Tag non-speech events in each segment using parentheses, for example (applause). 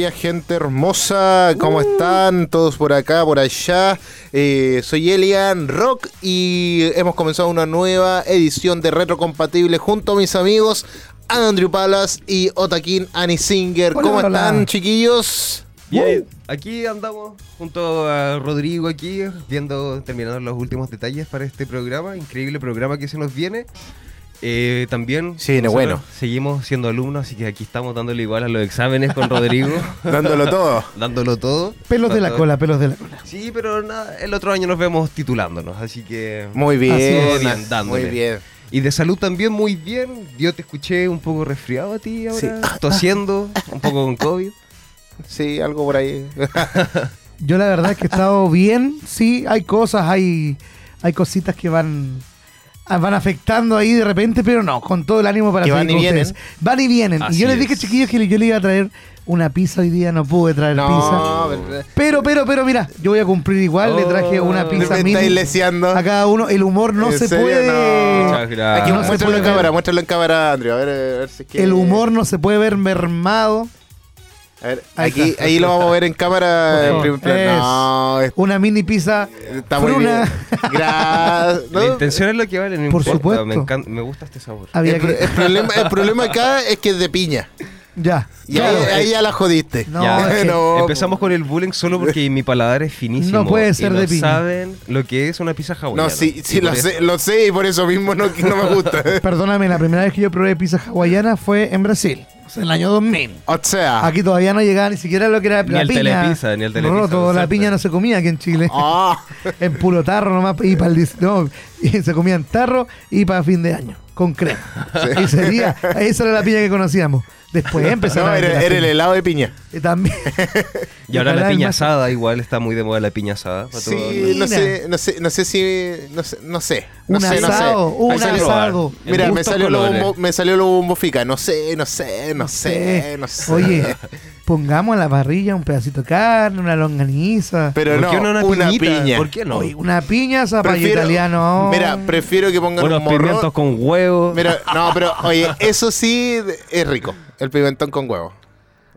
gente bella, gente hermosa. ¿Cómo están? Todos por acá, por allá. Eh, soy Elian Rock y hemos comenzado una nueva edición de Retro Compatible junto a mis amigos Andrew Palas y Otakin Anisinger. Hola, ¿Cómo hola. están, chiquillos? Bien, aquí andamos junto a Rodrigo aquí, viendo, terminando los últimos detalles para este programa, increíble programa que se nos viene. Eh, también Sí, nosotros bueno. seguimos siendo alumnos, así que aquí estamos dándole igual a los exámenes con Rodrigo, (laughs) Dándolo todo. (laughs) dándolo todo. Pelos de la cola, pelos de la cola. Sí, pero nada, el otro año nos vemos titulándonos, así que... Muy bien. Dándole. Muy bien. Y de salud también muy bien. Yo te escuché un poco resfriado a ti ahora, tosiendo, un poco con COVID. (laughs) Sí, algo por ahí. Yo la verdad es que he estado bien, sí, hay cosas, hay, hay cositas que van, van afectando ahí de repente, pero no, con todo el ánimo para Que van y con vienen. ustedes. Van y vienen. y yo les dije, es. chiquillos, que yo le iba a traer una pizza hoy día, no pude traer no, pizza. pero- Pero, pero, mira, yo voy a cumplir igual, le traje una Oh. pizza me mini estáis leseando. a cada uno. El humor no ¿En se serio? puede... No. Aquí no se muéstralo puede en ver. cámara, muéstralo en cámara, Andrew. A ver, a ver si es que. El humor no se puede ver mermado. A ver, Ahí aquí, está. ahí lo vamos a ver en cámara. En primer plano. Es No, es- Una mini pizza está muy bien. Gracias. (laughs) La intención es lo que vale, no Por importa. supuesto. Me, encanta, me gusta este sabor. Había El, que... el problema, el problema acá es que es de piña. Ya. Y claro. ahí, ahí ya la jodiste. No, (laughs) Ya, es que- no, Empezamos con el bullying solo porque mi paladar es finísimo. No puede ser y de no piña. saben lo que es una pizza hawaiana. No, sí, sí lo sé, eso- lo sé y por eso mismo no, no me gusta. (laughs) Perdóname, la primera vez que yo probé pizza hawaiana fue en Brasil, o sea, en el año 2000. O sea. Aquí todavía no llegaba ni siquiera lo que era Ni la el piña. telepizza, ni el telepizza, Roto, lo la piña no se comía aquí en Chile. ah, (laughs) En puro tarro nomás y para el no, y se comía en tarro y para fin de año, con crema. Y sería, esa era la piña que conocíamos. Después empezaron (laughs) no, a era, el helado de piña. Y también. (laughs) Y ahora la piña más- asada, igual está muy de moda la piña asada. Sí, no sé, no sé, no sé si. No sé, no sé. No Un sé, no sé. asado, un asado. Mira, me salió, lo bombo, me salió lo bombo fica. No sé, no sé, no sé, no sé. Oye, (laughs) pongamos en la parrilla un pedacito de carne, una longaniza. Pero ¿Por no, qué no una, piña. ¿Por qué no? Oye, una piña, zapallo italiano. Mira, prefiero que pongan Unos un pimientos con huevo. Mira, no, pero oye, (laughs) eso sí es rico. El pimentón con huevo.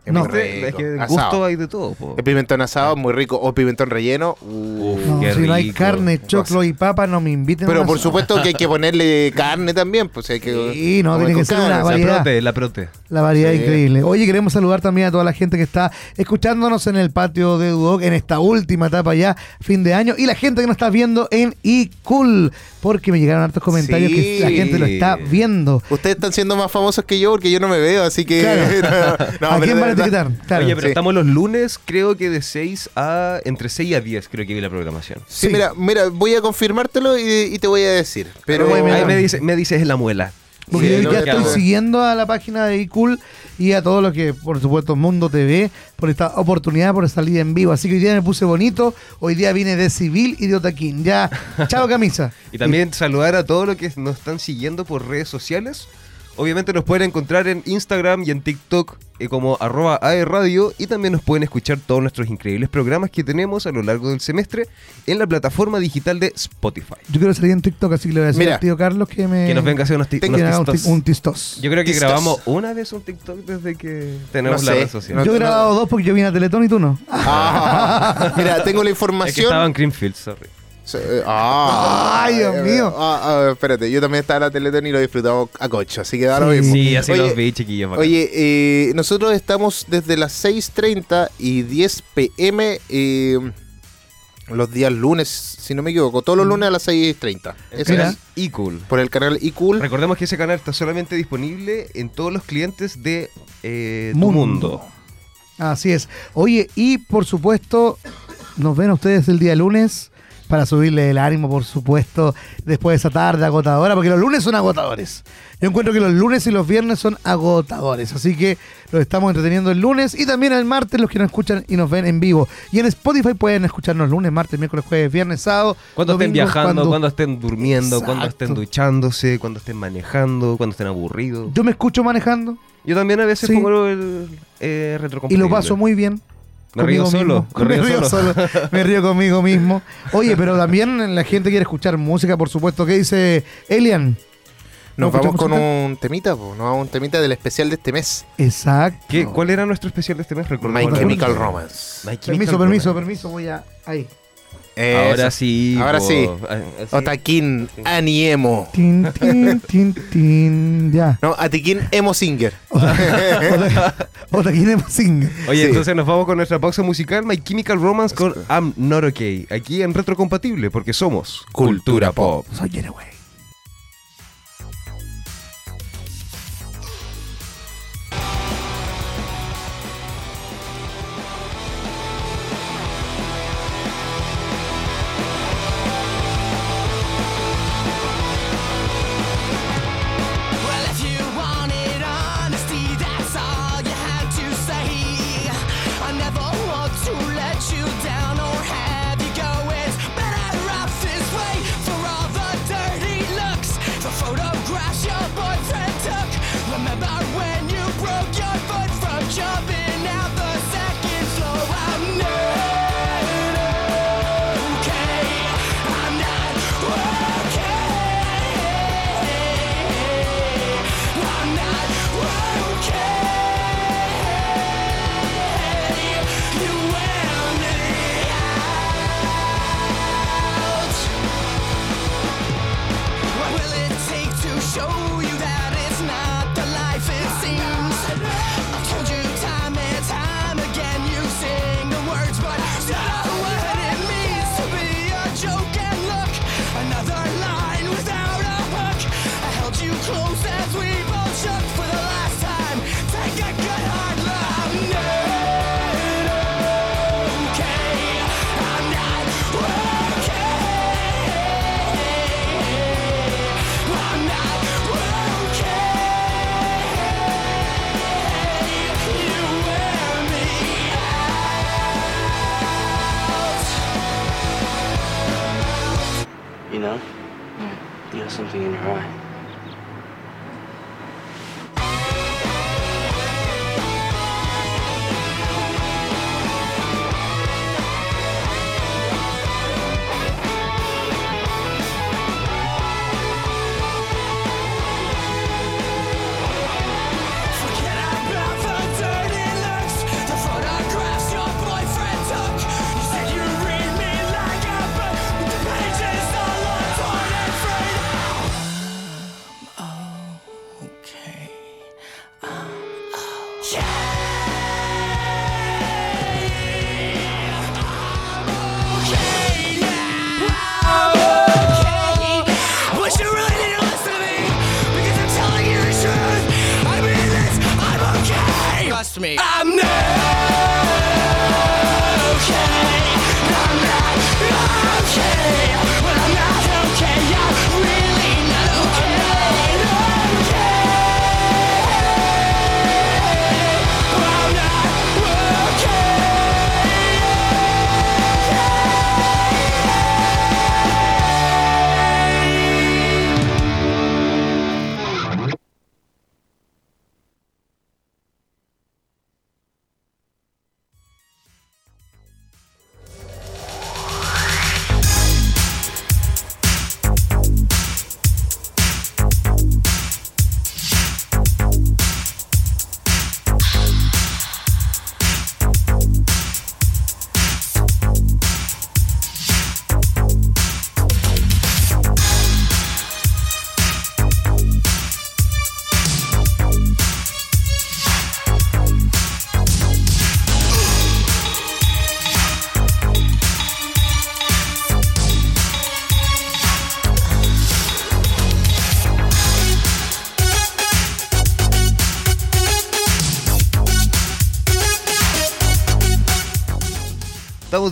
Es No. muy rico. es que Asado. gusto hay de todo. po. El pimentón asado es muy rico. O pimentón relleno. Uf, No, qué si no hay carne, choclo y papa, no me inviten. Pero por asado. supuesto que hay que ponerle (laughs) carne también. Pues hay que Sí, no, tiene que ser carne, una o sea, La variedad. prote, la prote. La variedad Sí. increíble. Oye, queremos saludar también a toda la gente que está escuchándonos en el patio de Duoc en esta última etapa ya, fin de año. Y la gente que nos está viendo en iCool, porque me llegaron hartos comentarios Sí. que la gente lo está viendo. Ustedes están siendo más famosos que yo porque yo no me veo, así que. (laughs) no, Oye, pero Sí. estamos los lunes, creo que de 6 a. entre 6 a 10, creo que vi la programación. Sí, Sí. mira, mira, voy a confirmártelo y, y te voy a decir. Pero. Pero, Ahí mira. me, dice, me dices la muela. Porque Sí, yo no, ya estoy siguiendo a la página de iCool y a todo lo que, por supuesto, Mundo TV, por esta oportunidad, por salir en vivo. Así que hoy día me puse bonito, hoy día vine de civil y de otaquín. Ya, chao camisa. (laughs) Y también saludar a todos los que nos están siguiendo por redes sociales. Obviamente nos pueden encontrar en Instagram y en TikTok eh, como arroba aerradio y también nos pueden escuchar todos nuestros increíbles programas que tenemos a lo largo del semestre en la plataforma digital de Spotify. Yo quiero salir en TikTok, así que le voy a decir Mira, al tío Carlos que me... Que nos venga a hacer unos, ti- que unos un, tistos. ti- un tistos. Yo creo que Tistos. grabamos una vez un TikTok desde que tenemos No la sé, red social. no- Yo he grabado dos porque yo vine a Teletón y tú no. Ah, (laughs) mira, tengo la es que información. estaba en Greenfield, sorry. Sí, Ah, Ay, Dios mío. Ah, ah, espérate, yo también estaba en la Teletón y lo disfrutamos a cocho, así que da lo Sí. mismo. Sí, así Oye, los vi, chiquillos. bacán. Oye, eh, nosotros estamos desde las 6.30 y 10 pm eh, los días lunes, si no me equivoco, todos los lunes a las 6.30. El Ese Mira. canal iCool. Por el canal iCool. Recordemos que ese canal está solamente disponible en todos los clientes de eh, tu Mundo. mundo. Así es. Oye, y por supuesto, nos ven ustedes el día lunes para subirle el ánimo, por supuesto, después de esa tarde agotadora, porque los lunes son agotadores. Yo encuentro que los lunes y los viernes son agotadores, así que los estamos entreteniendo el lunes y también el martes los que nos escuchan y nos ven en vivo. Y en Spotify pueden escucharnos lunes, martes, miércoles, jueves, viernes, sábado. Cuando estén viajando, cuando, cuando- estén durmiendo, cuando estén duchándose, cuando estén manejando, cuando estén aburridos. Yo me escucho manejando Yo también a veces Sí. pongo el eh, y lo paso muy bien. (laughs) Me río solo, me río solo. me río conmigo mismo. Oye, pero también la gente quiere escuchar música, por supuesto. ¿Qué dice Elian? Nos ¿No vamos con un temita, po, nos vamos a un temita del especial de este mes. Exacto. ¿Qué, ¿Cuál era nuestro especial de este mes? My Recordemos. Chemical Romance. My Chemical Permiso, Romance. permiso, permiso, voy a. Ahí. Ahora sí. Ahora po. sí. Ah, así. Otakin Aniemo. Tin, tin, tin, tin. Ya. No, Atikin Emo Singer. Otra Guinea Sing. Oye, Sí. entonces nos vamos con nuestra pausa musical My Chemical Romance con I'm Not Okay. Aquí en Retrocompatible, porque somos Cultura Pop. Soy Getaway.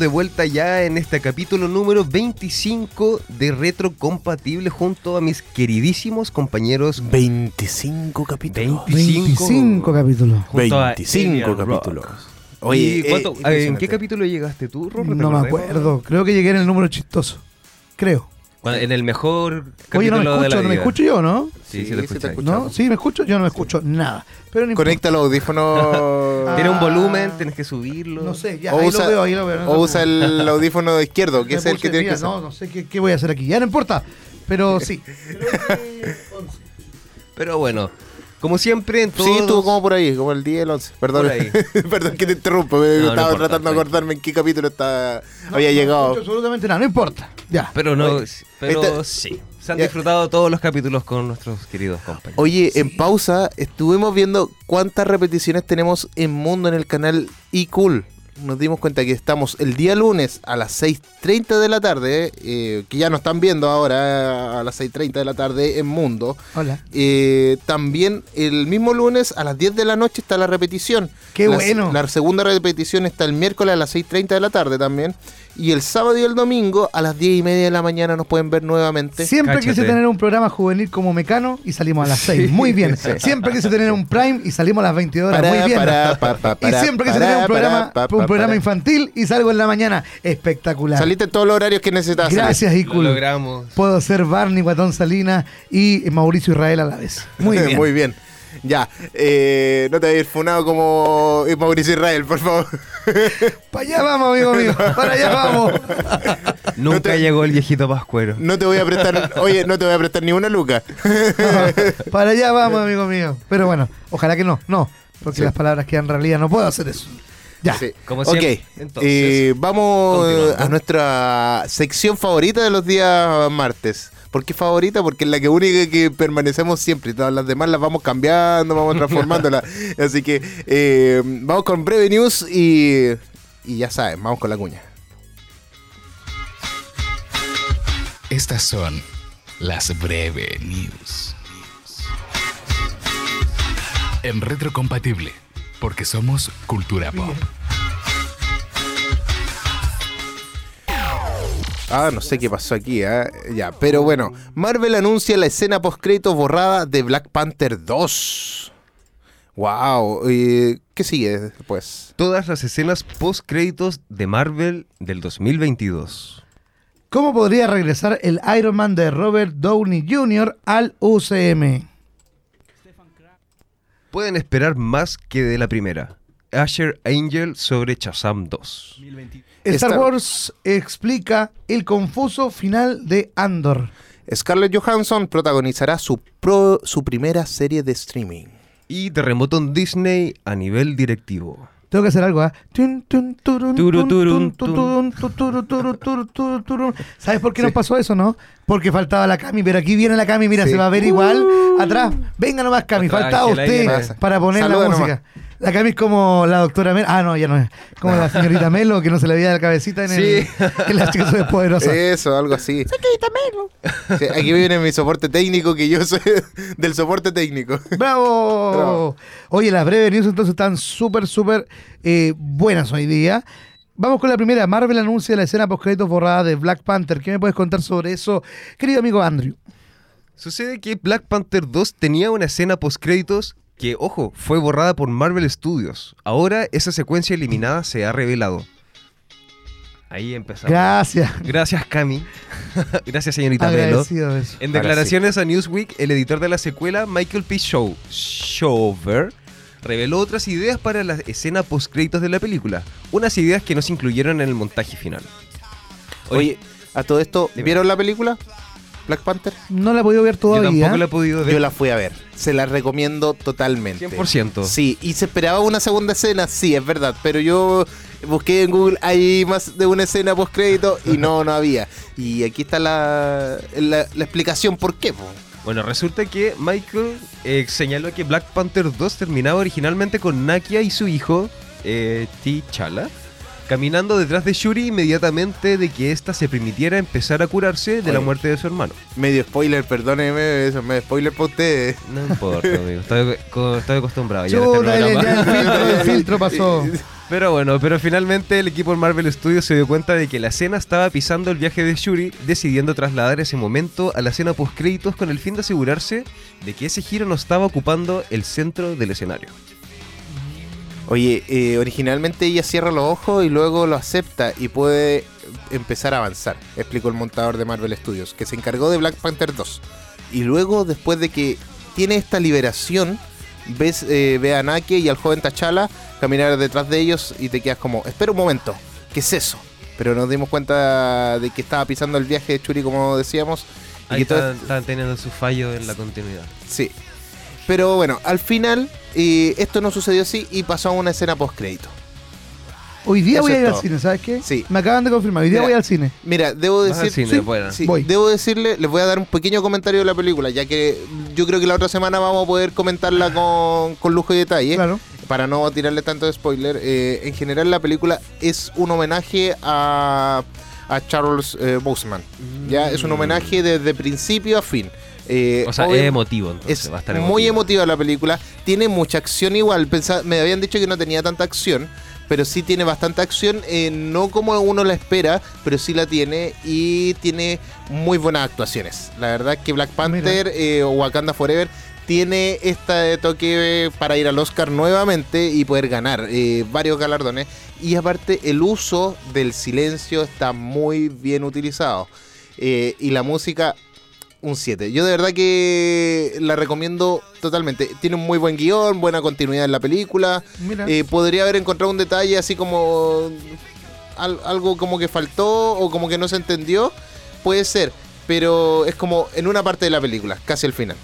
De vuelta ya en este capítulo número 25 de Retrocompatible junto a mis queridísimos compañeros 25 capítulos. 25 capítulos. junto a 25 Alien capítulos. Oye, ¿Y eh, ¿En qué capítulo llegaste tú, Rorro? No me acuerdo. Creo que llegué en el número chistoso. Creo. Cuando- En el mejor Oye, no me de la escucho, no me vida. escucho yo, ¿no? Sí, sí, Sí, te sí te escuchas. escucho. ¿No? ¿Sí me escucho? Yo no me escucho nada. Pero no. Conecta el audífono. (laughs) Tiene un Ah. volumen, tienes que subirlo. No sé, ya, O ahí usa- lo veo, ahí lo veo. no o usa el (laughs) audífono izquierdo, que Me es el que tiene mira, que usar. No, no sé qué, qué voy a hacer aquí. Ya no importa. Pero (laughs) sí. Pero bueno, como siempre, en todos... Sí, estuvo como por ahí, como el 10 el 11. Perdón, Por ahí. perdón que te interrumpo. me- No, no estaba importa, tratando de acordarme en qué capítulo estaba, No, había no llegado. escucho absolutamente nada, no importa. Ya. Pero no, Oye, pero sí. Se han Ya. disfrutado todos los capítulos con nuestros queridos compañeros. Oye, en pausa estuvimos viendo cuántas repeticiones tenemos en Mundo en el canal iCool. Nos dimos cuenta que estamos el día lunes a las 6.30 de la tarde, eh, que ya nos están viendo ahora eh, a las 6.30 de la tarde en Mundo. Hola. Eh, también el mismo lunes a las 10 de la noche está la repetición. ¡Qué La- bueno! La segunda repetición está el miércoles a las 6.30 de la tarde también. Y el sábado y el domingo a las 10 y media de la mañana nos pueden ver nuevamente. Siempre Cáchate. quise tener un programa juvenil como Mecano y salimos a las 6. Muy bien. (laughs) Siempre quise tener un Prime y salimos a las 22 horas. Para, Muy bien. para, pa, pa, y para, siempre quise para, tener un programa, para, un programa infantil y salgo en la mañana. Espectacular. Saliste en todos los horarios que necesitas. Gracias, Lo Icul. logramos. Puedo ser Barney, Guatón Salina y Mauricio Israel a la vez. Muy (laughs) bien. Muy bien. Ya, eh, no te ir funado como Mauricio Israel, por favor. (laughs) Para allá vamos, amigo mío. (laughs) Para allá vamos. Nunca te- llegó el viejito pascuero. No te voy a prestar, oye, no te voy a prestar ni una luca. Para allá vamos, amigo mío. Pero bueno, ojalá que no. No, porque Sí. las palabras quedan realidad. No puedo hacer eso. Ya. Sí. Como Ok, siempre. Entonces, eh, vamos continuando. a nuestra sección favorita de los días martes. ¿Por qué favorita? Porque es la que única que permanecemos siempre. Todas las demás las vamos cambiando, vamos transformándolas. (laughs) Así que eh, vamos con breve news y, y ya saben, vamos con la cuña. Estas son las breve news. En retrocompatible, porque somos cultura pop. Ah, no sé qué pasó aquí, ¿eh? Ya, pero bueno, Marvel anuncia la escena post borrada de Black Panther 2. Wow, ¿qué sigue después? todas las escenas post créditos de Marvel del 2022. ¿Cómo podría regresar el Iron Man de Robert Downey Jr. al UCM? Pueden esperar más que de la primera. Asher Angel sobre Shazam 2. Star Star- Wars explica el confuso final de Andor. Scarlett Johansson protagonizará su, pro- su primera serie de streaming. Y Terremoto en Disney a nivel directivo. Tengo que hacer algo, ¿ah? ¿Sabes por qué nos pasó eso, no? Porque faltaba la Cami, pero aquí viene la Cami, mira, Sí. se va a ver igual. Atrás, venga nomás, Cami, faltaba usted para poner Saluda la nomás. música. La Cami es como la doctora Melo. Ah, no, ya no es. Como la señorita (laughs) Melo, que no se le veía la cabecita en, el, Sí. (laughs) en las chicas superpoderosas. Eso, algo así. Sí, aquí viene mi soporte técnico, que yo soy (laughs) del soporte técnico. ¡Bravo! Bravo. Oye, las breves news entonces están súper, súper eh, buenas hoy día. Vamos con la primera. Marvel anuncia la escena post-créditos borrada de Black Panther. ¿Qué me puedes contar sobre eso, querido amigo Andrew? Sucede que Black Panther 2 tenía una escena post créditos que, ojo, fue borrada por Marvel Studios. Ahora esa secuencia eliminada se ha revelado. Ahí empezamos. Gracias. Gracias, Cami. (laughs) Gracias, señorita Melo. Agradecido de eso. En declaraciones a Newsweek, el editor de la secuela, Michael P. Show, Shover, reveló otras ideas para la escena post-créditos de la película. Unas ideas que no se incluyeron en el montaje final. Oye, a todo esto. ¿vieron la película? Black Panther. No la he podido ver Yo todavía. tampoco la he podido ver. Yo la fui a ver. Se la recomiendo totalmente. 100%. Sí, y se esperaba una segunda escena, sí, es verdad, pero yo busqué en Google, hay más de una escena post crédito y no, no había. Y aquí está la, la, la explicación por qué. po. Bueno, resulta que Michael eh, señaló que Black Panther 2 terminaba originalmente con Nakia y su hijo, eh, T'Challa, caminando detrás de Shuri inmediatamente de que ésta se permitiera empezar a curarse de la muerte de su hermano. Medio spoiler, perdóneme, eso me spoiler para ustedes. No importa, (laughs) amigo. Estoy, co- estoy acostumbrado ya este ya el filtro, el filtro pasó. (laughs) Pero bueno, pero finalmente el equipo de Marvel Studios se dio cuenta de que la escena estaba pisando el viaje de Shuri, decidiendo trasladar ese momento a la escena post créditos con el fin de asegurarse de que ese giro no estaba ocupando el centro del escenario. Oye, eh, originalmente ella cierra los ojos y luego lo acepta y puede empezar a avanzar, explicó el montador de Marvel Studios, que se encargó de Black Panther 2. Y luego, después de que tiene esta liberación, ves eh, ve a Nake y al joven T'Challa caminar detrás de ellos y te quedas como, espera un momento, ¿qué es eso? Pero nos dimos cuenta de que estaba pisando el viaje de Churi, como decíamos. Y Ahí que todo estaban, estaban teniendo su fallo en la continuidad. Sí. Pero bueno, al final eh, esto no sucedió así y pasó a una escena post crédito. Hoy día Eso voy a ir al todo. cine, ¿sabes qué? Sí. Me acaban de confirmar, hoy día Mira, voy al cine. Mira, debo Vas al cine, sí, bueno. sí, Voy. debo decirle, les voy a dar un pequeño comentario de la película, ya que yo creo que la otra semana vamos a poder comentarla con, con lujo y detalle. Claro. Para no tirarle tanto de spoiler, eh, en general la película es un homenaje a, a Charles eh, Boseman. Ya es un homenaje desde principio a fin. Eh, O sea, es emotivo, entonces. es va a estar muy emotivo. emotiva la película. Tiene mucha acción igual. Me habían dicho que no tenía tanta acción. Pero sí tiene bastante acción. eh, no como uno la espera. Pero sí la tiene. Y tiene muy buenas actuaciones. La verdad que Black Panther eh, o Wakanda Forever tiene este toque para ir al Oscar nuevamente y poder ganar eh, varios galardones. Y aparte el uso del silencio está muy bien utilizado. Eh, y la música un 7. Yo de verdad que la recomiendo totalmente. Tiene un muy buen guion, buena continuidad en la película. Eh, podría haber encontrado un detalle así como al- algo como que faltó o como que no se entendió. Puede ser, pero es como en una parte de la película, casi al final.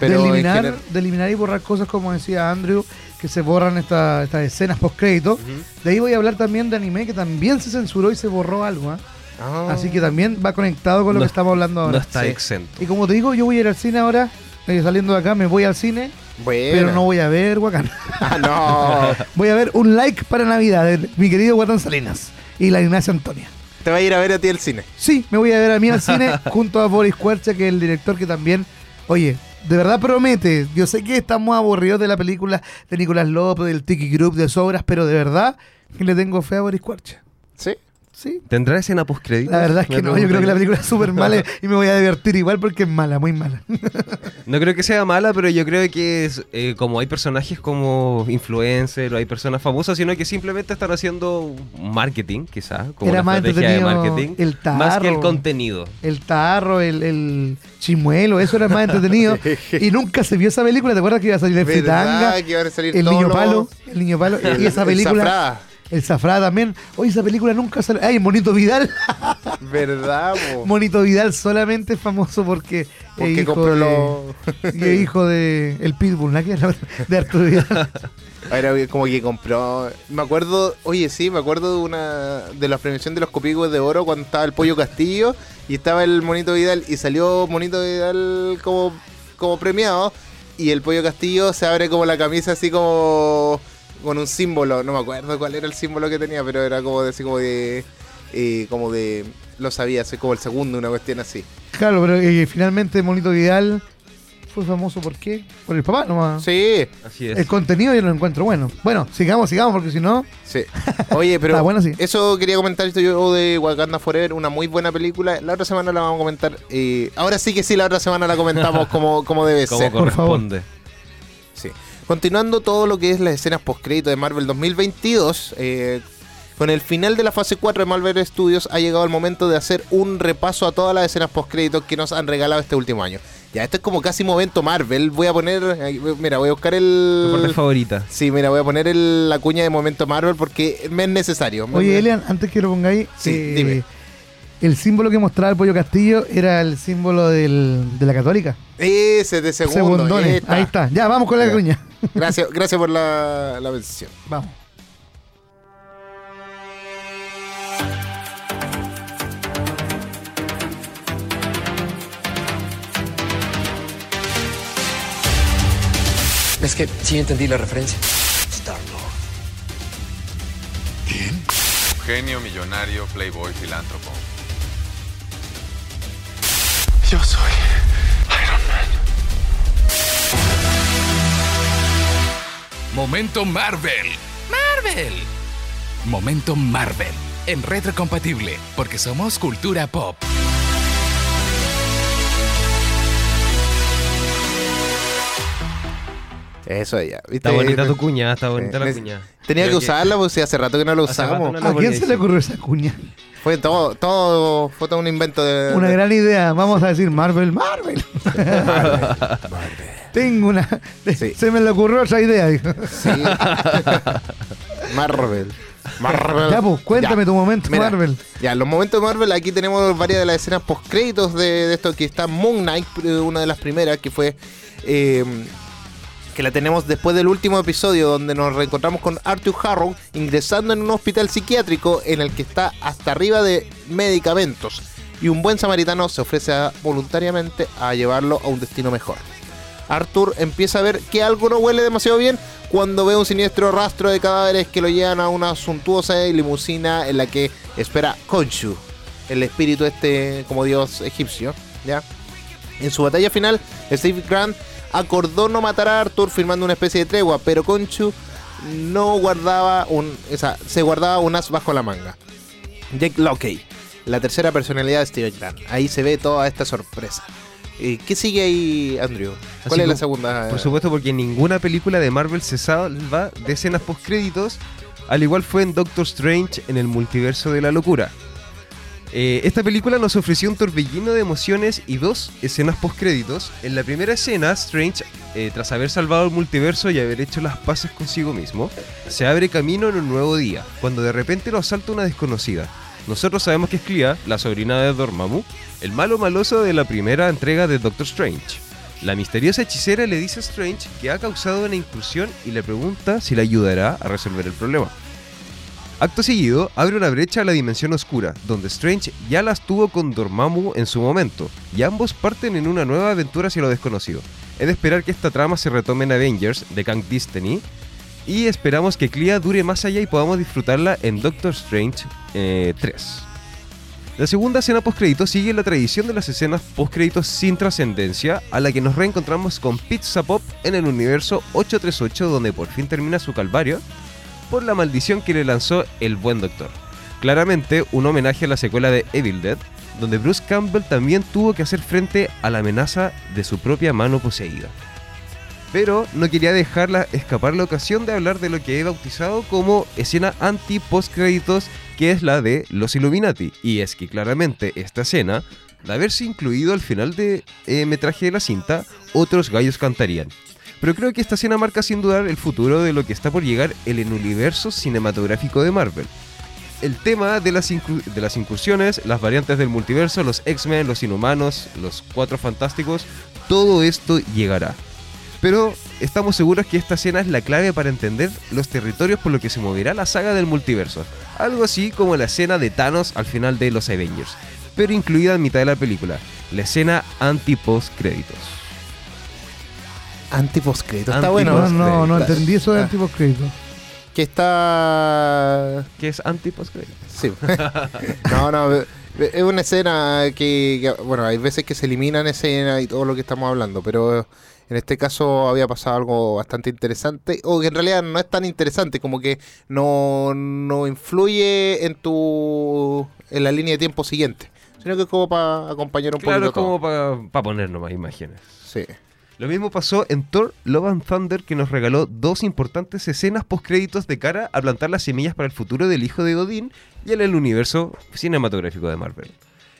Pero de, eliminar, general- de eliminar y borrar cosas, como decía Andrew, que se borran esta- estas escenas post crédito. De ahí voy a hablar también de anime, que también se censuró y se borró algo. ¿ah? Ah. Así que también va conectado con lo No- que estamos hablando ahora. No está Sí. exento. Y como te digo, yo voy a ir al cine ahora. eh, saliendo de acá, me voy al cine, Buena. pero no voy a ver Wakanda. Ah, no. (laughs) Voy a ver un like para Navidad de mi querido Guatán Salinas y la Ignacia Antonia. Te va a ir a ver a ti el cine. Sí, me voy a ver a mí al cine (laughs) junto a Boris Cuercha, que es el director que también, oye, de verdad promete. Yo sé que estamos aburridos de la película de Nicolás López, del Tiki Group, de Sobras, pero de verdad que le tengo fe a Boris Cuercha. Sí. Sí. ¿Tendrá escena post-crédito? La verdad es que Me no, yo creo que la película es súper mala (laughs) y me voy a divertir igual porque es mala, muy mala. (laughs) No creo que sea mala, pero yo creo que es, eh, como hay personajes como influencers o hay personas famosas, sino que simplemente están haciendo marketing, quizás, como Era una más estrategia de marketing, el más que el contenido. El tarro, el, el chimuelo, eso era más entretenido. (laughs) y nunca se vio esa película, ¿te acuerdas que iba a salir el ¿Verdad Fritanga? El niño palo, el niño palo, y esa el película. El Zafrá también. Oye, esa película nunca salió. Ay, Monito Vidal. (laughs) ¿Verdad, po? Monito Vidal solamente es famoso porque, Porque hijo compró de, los- y es hijo de el Pitbull, ¿no? (laughs) De Arturo Vidal. (laughs) Era como que compró. Me acuerdo, oye, sí, me acuerdo de una de la premiación de los copigos de oro cuando estaba el Pollo Castillo y estaba el Monito Vidal y salió Monito Vidal como, como premiado y el Pollo Castillo se abre como la camisa así como con un símbolo, no me acuerdo cuál era el símbolo que tenía, pero era como de así como de eh, como de lo sabía, así como el segundo, una cuestión así. Claro, pero eh, finalmente Monito Vidal fue famoso ¿por qué? Por el papá nomás. Sí, Así es. El contenido yo lo encuentro bueno. Bueno, sigamos, sigamos, porque si no, Sí. Oye, (laughs) pero Está bueno, sí. eso quería comentar esto yo de Wakanda Forever, una muy buena película. La otra semana la vamos a comentar. eh, ahora sí que sí, la otra semana la comentamos como, como debe como ser. por favor. Continuando todo lo que es las escenas postcrédito de Marvel 2022, eh, con el final de la fase 4 de Marvel Studios ha llegado el momento de hacer un repaso a todas las escenas postcréditos que nos han regalado este último año. Ya, esto es como casi momento Marvel. Voy a poner, mira, voy a buscar Tu parte el... favorita. Sí, mira, voy a poner el- la cuña de momento Marvel porque me es necesario. Oye, Elian, antes que lo pongáis, Sí, eh, dime. El símbolo que mostraba el pollo castillo era el símbolo del- de la católica. Ese de segundo. Segundones. ahí está. Ahí está. Ya, vamos con la cuña. Gracias, gracias por la, la mención. Vamos. Es que sí entendí la referencia. Genio, millonario, playboy, filántropo. Yo soy Iron Man. Momento Marvel. Marvel. Momento Marvel. En retrocompatible, porque somos cultura pop. Eso ya. ¿viste? Está bonita tu cuña, está bonita la cuña. Tenía que usarla porque hace rato que no la usamos. no ¿A quién se le ocurrió esa cuña? Fue todo, todo, fue todo un invento de. Una de- gran idea. Vamos a decir Marvel, Marvel. Tengo una. Sí. Se me le ocurrió otra idea. dijo. Sí. (laughs) Marvel. Marvel. Ya, pues, cuéntame tu momento, Mira, Marvel. Ya, los momentos de Marvel, aquí tenemos varias de las escenas post-créditos de, de esto que está Moon Knight, eh, una de las primeras, que fue. eh, que la tenemos después del último episodio donde nos reencontramos con Arthur Harrow ingresando en un hospital psiquiátrico en el que está hasta arriba de medicamentos y un buen samaritano se ofrece voluntariamente a llevarlo a un destino mejor. Arthur empieza a ver que algo no huele demasiado bien cuando ve un siniestro rastro de cadáveres que lo llevan a una suntuosa limusina en la que espera Khonshu, el espíritu este como dios egipcio, ¿ya? En su batalla final, Steve Grant acordó no matar a Arthur firmando una especie de tregua, pero Conchu no guardaba un, o sea, se guardaba un as bajo la manga. Jake Locke, la tercera personalidad de Steve Grant. Ahí se ve toda esta sorpresa. ¿Qué sigue ahí, Andrew? ¿Cuál Así es la segunda? Por supuesto, porque ninguna película de Marvel se salva de escenas postcréditos, al igual fue en Doctor Strange en el multiverso de la locura. Eh, esta película nos ofreció un torbellino de emociones y dos escenas postcréditos. En la primera escena, Strange, eh, tras haber salvado el multiverso y haber hecho las paces consigo mismo, se abre camino en un nuevo día, cuando de repente lo asalta una desconocida. Nosotros sabemos que es Clea, la sobrina de Dormammu, el malo maloso de la primera entrega de Doctor Strange. La misteriosa hechicera le dice a Strange que ha causado una incursión y le pregunta si le ayudará a resolver el problema. Acto seguido, abre una brecha a la dimensión oscura, donde Strange ya las tuvo con Dormammu en su momento, y ambos parten en una nueva aventura hacia lo desconocido. Es de esperar que esta trama se retome en Avengers de Kang Destiny, y esperamos que Clea dure más allá y podamos disfrutarla en Doctor Strange eh, 3. La segunda escena postcrédito sigue la tradición de las escenas postcréditos sin trascendencia, a la que nos reencontramos con Pizza Pop en el universo 838, donde por fin termina su calvario por la maldición que le lanzó el buen doctor. Claramente un homenaje a la secuela de Evil Dead, donde Bruce Campbell también tuvo que hacer frente a la amenaza de su propia mano poseída. Pero no quería dejarla escapar la ocasión de hablar de lo que he bautizado como escena anti-postcréditos, que es la de los Illuminati. Y es que claramente esta escena, de haberse incluido al final de eh, metraje de la cinta, otros gallos cantarían. Pero creo que esta escena marca sin dudar el futuro de lo que está por llegar en el universo cinematográfico de Marvel. El tema de las, de las incursiones, las variantes del multiverso, los X-Men, los Inhumanos, los Cuatro Fantásticos, todo esto llegará. Pero estamos seguros que esta escena es la clave para entender los territorios por los que se moverá la saga del multiverso. Algo así como la escena de Thanos al final de los Avengers, pero incluida en mitad de la película, la escena anti-post créditos. Anti-postcrédito. Está bueno. No, no, no Claro. entendí eso de Ah, antipostcrédito. Que está... ¿Qué es anti-post créditos? Sí. (laughs) no, no. Es una escena que, que, bueno, hay veces que se eliminan escenas y todo lo que estamos hablando, pero en este caso había pasado algo bastante interesante, o que en realidad no es tan interesante, como que no, no influye en tu en la línea de tiempo siguiente, sino que es como para acompañar un Claro, es poquito como para poner nomás imágenes. Sí. Lo mismo pasó en Thor Love and Thunder que nos regaló dos importantes escenas postcréditos de cara a plantar las semillas para el futuro del hijo de Godín y en el universo cinematográfico de Marvel.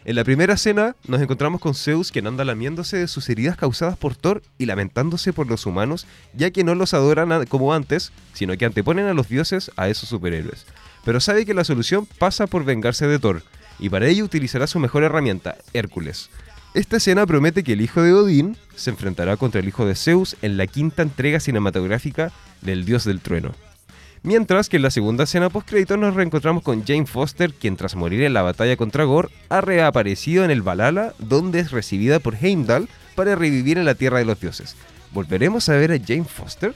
En la primera escena nos encontramos con Zeus quien anda lamiéndose de sus heridas causadas por Thor y lamentándose por los humanos ya que no los adoran como antes, sino que anteponen a los dioses a esos superhéroes. Pero sabe que la solución pasa por vengarse de Thor y para ello utilizará su mejor herramienta, Hércules. Esta escena promete que el hijo de Odín se enfrentará contra el hijo de Zeus en la quinta entrega cinematográfica del Dios del Trueno. Mientras que en la segunda escena postcrédito nos reencontramos con Jane Foster, quien tras morir en la batalla contra Gore, ha reaparecido en el Valhalla, donde es recibida por Heimdall para revivir en la Tierra de los Dioses. ¿Volveremos a ver a Jane Foster?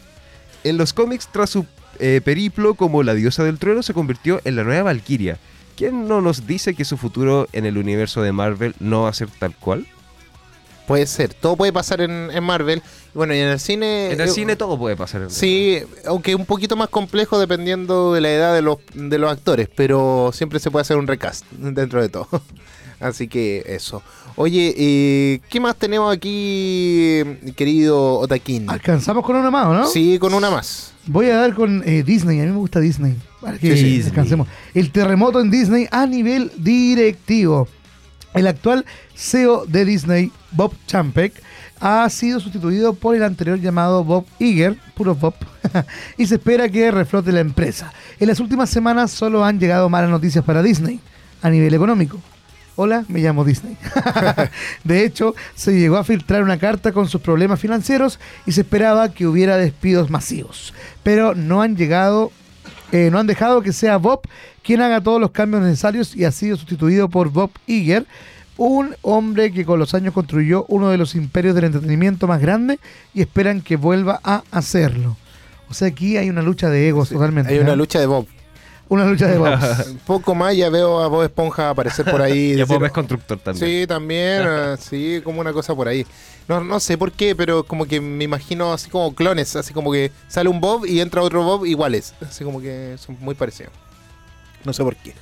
En los cómics, tras su eh, periplo como la diosa del trueno, se convirtió en la nueva Valkyria. ¿Quién no nos dice que su futuro en el universo de Marvel no va a ser tal cual? Puede ser, todo puede pasar en, en Marvel. Bueno, y en el cine... En el eh, cine todo puede pasar. en Sí, aunque un poquito más complejo dependiendo de la edad de los, de los actores, pero siempre se puede hacer un recast dentro de todo. (laughs) Así que eso. Oye, eh, ¿qué más tenemos aquí, querido Otakin? Alcanzamos con una más, ¿o ¿no? Sí, con una más. Voy a dar con eh, Disney. A mí me gusta Disney. Para que Sí, Disney. descansemos. El terremoto en Disney a nivel directivo. El actual CEO de Disney, Bob Champek, ha sido sustituido por el anterior llamado Bob Iger, puro Bob, (laughs) y se espera que reflote la empresa. En las últimas semanas solo han llegado malas noticias para Disney a nivel económico. Hola, me llamo Disney. (laughs) de hecho, se llegó a filtrar una carta con sus problemas financieros y se esperaba que hubiera despidos masivos. Pero no han llegado, eh, no han dejado que sea Bob quien haga todos los cambios necesarios y ha sido sustituido por Bob Iger, un hombre que con los años construyó uno de los imperios del entretenimiento más grande y esperan que vuelva a hacerlo. O sea, aquí hay una lucha de egos totalmente. Hay una ¿eh? lucha de Bob. Una lucha de Bob. (laughs) Un poco más ya veo a Bob Esponja aparecer por ahí. (laughs) Y a Bob es constructor también. Sí, también, (laughs) ah, sí, como una cosa por ahí. No, no sé por qué, pero como que me imagino así como clones, así como que sale un Bob y entra otro Bob iguales. Así como que son muy parecidos. No sé por qué.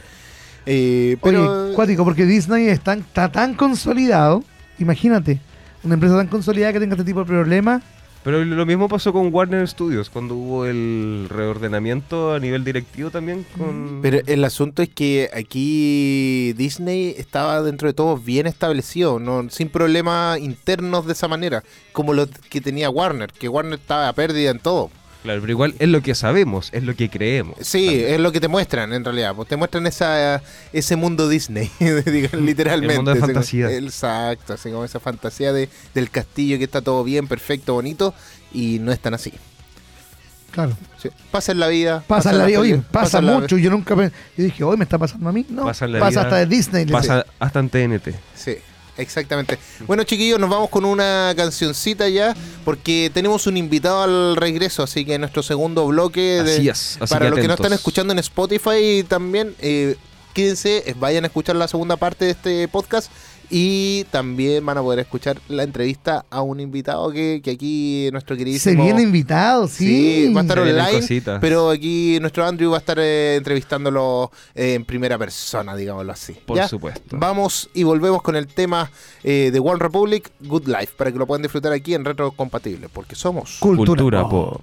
Eh, pero Oye, cuático, porque Disney es tan- está tan consolidado. Imagínate, una empresa tan consolidada que tenga este tipo de problemas. Pero lo mismo pasó con Warner Studios, cuando hubo el reordenamiento a nivel directivo también con... Pero el asunto es que aquí Disney estaba dentro de todo bien establecido, no sin problemas internos de esa manera, como lo que tenía Warner, que Warner estaba a pérdida en todo. Claro, pero igual es lo que sabemos, es lo que creemos. Sí, también. es lo que te muestran en realidad, pues te muestran esa ese mundo Disney, (laughs) digan, literalmente. El mundo de así como- fantasía. exacto, así como esa fantasía de, del castillo que está todo bien, perfecto, bonito, y no es tan así. Claro. Sí. Pasa en la vida. Pasa la vida, oye, pasa en mucho. Yo nunca yo dije, hoy me está pasando a mí. No, Pasa en la pasa vida, hasta de Disney. Pasa hasta en TNT. Sí, exactamente. Bueno, chiquillos, nos vamos con una cancioncita ya, porque tenemos un invitado al regreso, así que nuestro segundo bloque de, Así es, así para que los que no están escuchando en Spotify también, eh, quédense, eh, vayan a escuchar la segunda parte de este podcast y también van a poder escuchar la entrevista a un invitado que, que aquí nuestro Se queridísimo... viene invitado, sí. Sí, va a estar Se online, pero aquí nuestro Andrew va a estar eh, entrevistándolo eh, en primera persona, digámoslo así. Por ¿Ya? supuesto. Vamos y volvemos con el tema eh, de One Republic, Good Life, para que lo puedan disfrutar aquí en Retro Compatible, porque somos... Cultura, Cultura pop. pop.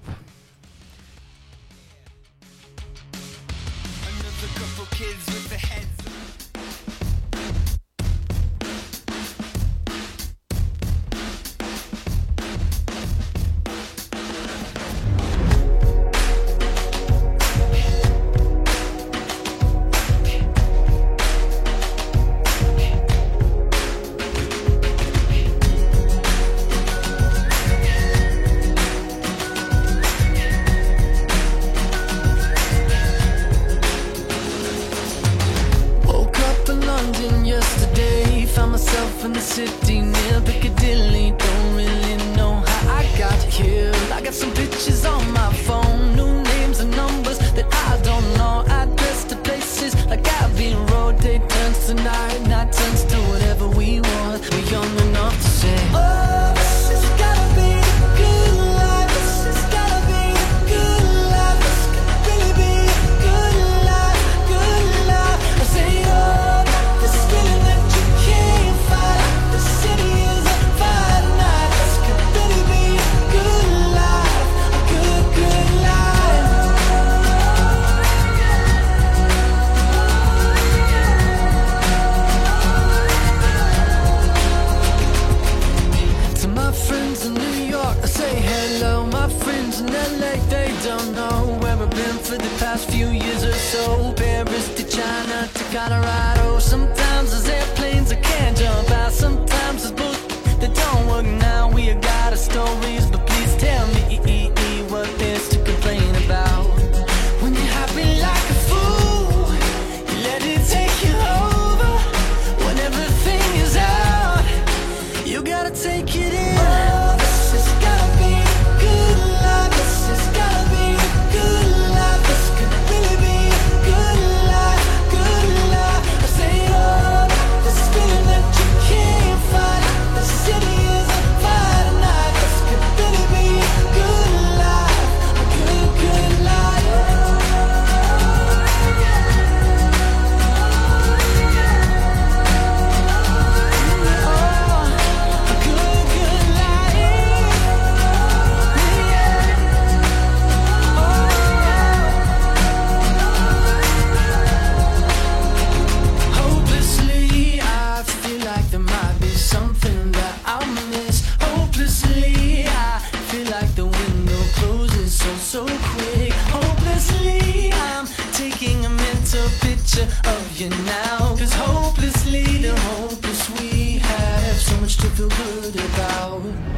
Feel good about.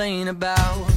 Complain about.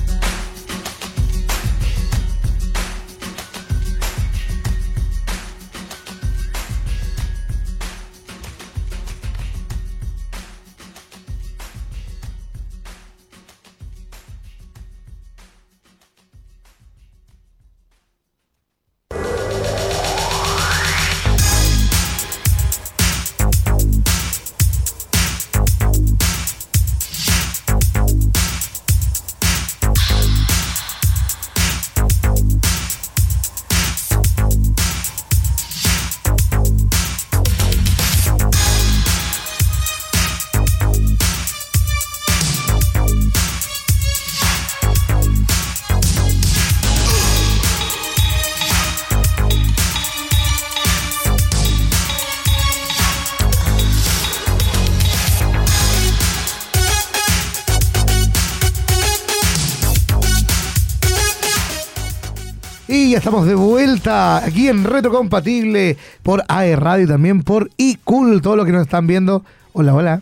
Estamos de vuelta aquí en Retro Compatible por AE Radio y también por iCool, todo lo que nos están viendo. Hola, hola.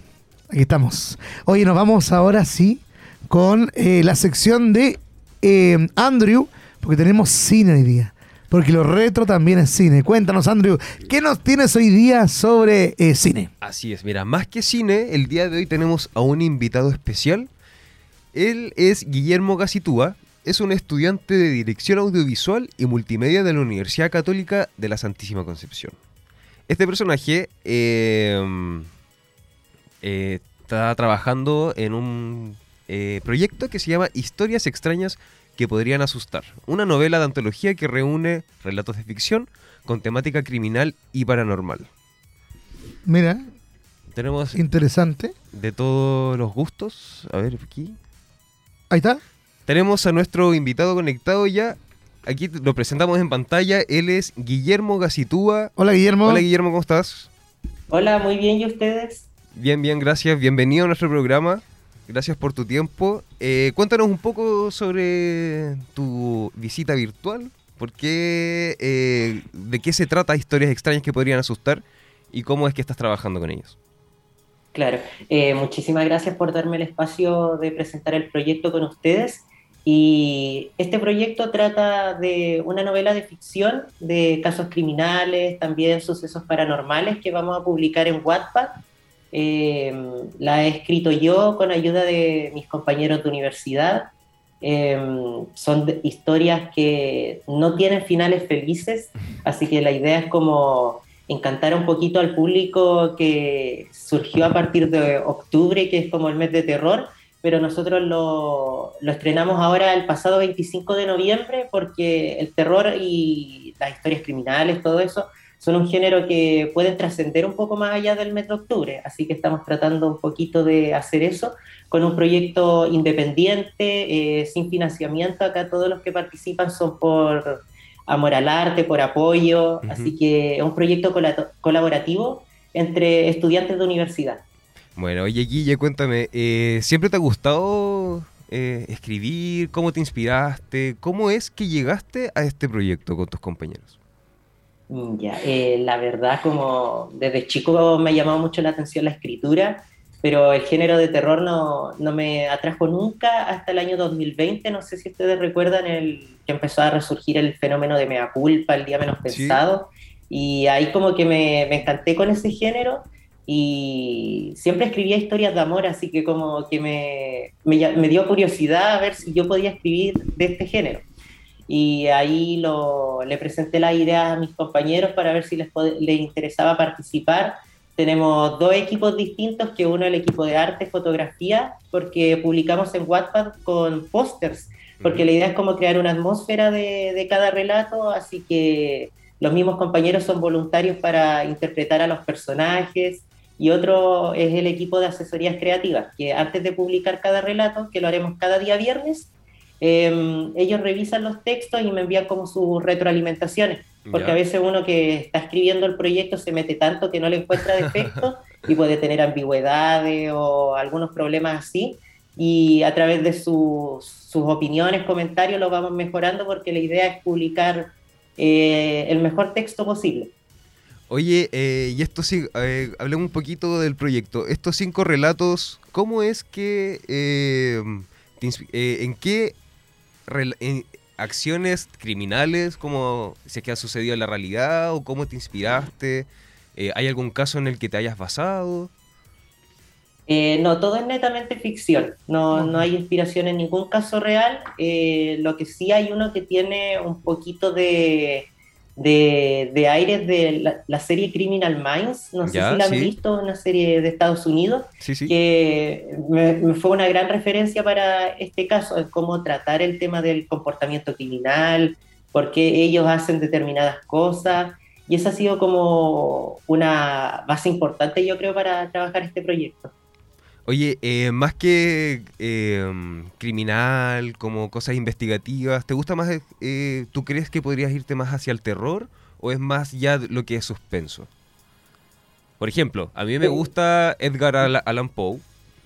Aquí estamos. Oye, nos vamos ahora sí con eh, la sección de eh, Andrew, porque tenemos cine hoy día. Porque lo retro también es cine. Cuéntanos, Andrew, ¿qué nos tienes hoy día sobre eh, cine? Así es, mira, más que cine, el día de hoy tenemos a un invitado especial. Él es Guillermo Gacitúa, es un estudiante de Dirección Audiovisual y Multimedia de la Universidad Católica de la Santísima Concepción. Este personaje eh, eh, está trabajando en un eh, proyecto que se llama Historias extrañas que podrían asustar. Una novela de antología que reúne relatos de ficción con temática criminal y paranormal. Mira, Tenemos interesante. de todos los gustos. A ver, aquí. Ahí está. Tenemos a nuestro invitado conectado ya. Aquí lo presentamos en pantalla. Él es Guillermo Gacitúa. Hola, Guillermo. Hola Guillermo, ¿cómo estás? Hola, muy bien, ¿y ustedes? Bien, bien, gracias. Bienvenido a nuestro programa. Gracias por tu tiempo. Eh, cuéntanos un poco sobre tu visita virtual. ¿Por qué? eh, ¿De qué se trata historias extrañas que podrían asustar? ¿Y cómo es que estás trabajando con ellos? Claro, eh, muchísimas gracias por darme el espacio de presentar el proyecto con ustedes. Y este proyecto trata de una novela de ficción de casos criminales, también sucesos paranormales que vamos a publicar en Wattpad. Eh, la he escrito yo con ayuda de mis compañeros de universidad. Eh, son historias que no tienen finales felices, así que la idea es como encantar un poquito al público que surgió a partir de octubre, que es como el mes de terror, pero nosotros lo, lo estrenamos ahora el pasado 25 de noviembre porque el terror y las historias criminales, todo eso, son un género que pueden trascender un poco más allá del mes de octubre, así que estamos tratando un poquito de hacer eso con un proyecto independiente, eh, sin financiamiento, acá todos los que participan son por amor al arte, por apoyo, así que es un proyecto cola- colaborativo entre estudiantes de universidad. Bueno, oye Guille, cuéntame, eh, ¿siempre te ha gustado eh, escribir? ¿Cómo te inspiraste? ¿Cómo es que llegaste a este proyecto con tus compañeros? Mm, Ya, eh, la verdad, como desde chico me ha llamado mucho la atención la escritura, pero el género de terror no, no me atrajo nunca hasta el año 2020. No sé si ustedes recuerdan el que empezó a resurgir el fenómeno de Mea Culpa, el día menos Sí. pensado, y ahí como que me, me encanté con ese género, y siempre escribía historias de amor, así que como que me, me, me dio curiosidad a ver si yo podía escribir de este género. Y ahí lo, le presenté la idea a mis compañeros para ver si les, les interesaba participar. Tenemos dos equipos distintos, que uno el equipo de arte, fotografía, porque publicamos en Wattpad con pósters, porque la idea es como crear una atmósfera de, de cada relato, así que los mismos compañeros son voluntarios para interpretar a los personajes y otro es el equipo de asesorías creativas, que antes de publicar cada relato, que lo haremos cada día viernes, eh, ellos revisan los textos y me envían como sus retroalimentaciones, porque Ya. a veces uno que está escribiendo el proyecto se mete tanto que no le encuentra defectos (laughs) y puede tener ambigüedades o algunos problemas así, y a través de sus, sus opiniones, comentarios, lo vamos mejorando porque la idea es publicar eh, el mejor texto posible. Oye, eh, y esto sí, eh, hablemos un poquito del proyecto. Estos cinco relatos, ¿cómo es que, eh, te eh, en qué en acciones criminales, como si es que ha sucedido en la realidad o cómo te inspiraste? Eh, ¿Hay algún caso en el que te hayas basado? Eh, no, todo es netamente ficción, no, no hay inspiración en ningún caso real. Eh, lo que sí hay uno que tiene un poquito de, de, de aires de la, la serie Criminal Minds, no sé Ya, si la han sí. visto, una serie de Estados Unidos, Sí, sí. que me, me fue una gran referencia para este caso, en cómo tratar el tema del comportamiento criminal, por qué ellos hacen determinadas cosas. Y esa ha sido como una base importante, yo creo, para trabajar este proyecto. Oye, eh, más que eh, criminal, como cosas investigativas, ¿te gusta más, eh, tú crees que podrías irte más hacia el terror o es más ya lo que es suspenso? Por ejemplo, a mí me gusta Edgar Al- Allan Poe,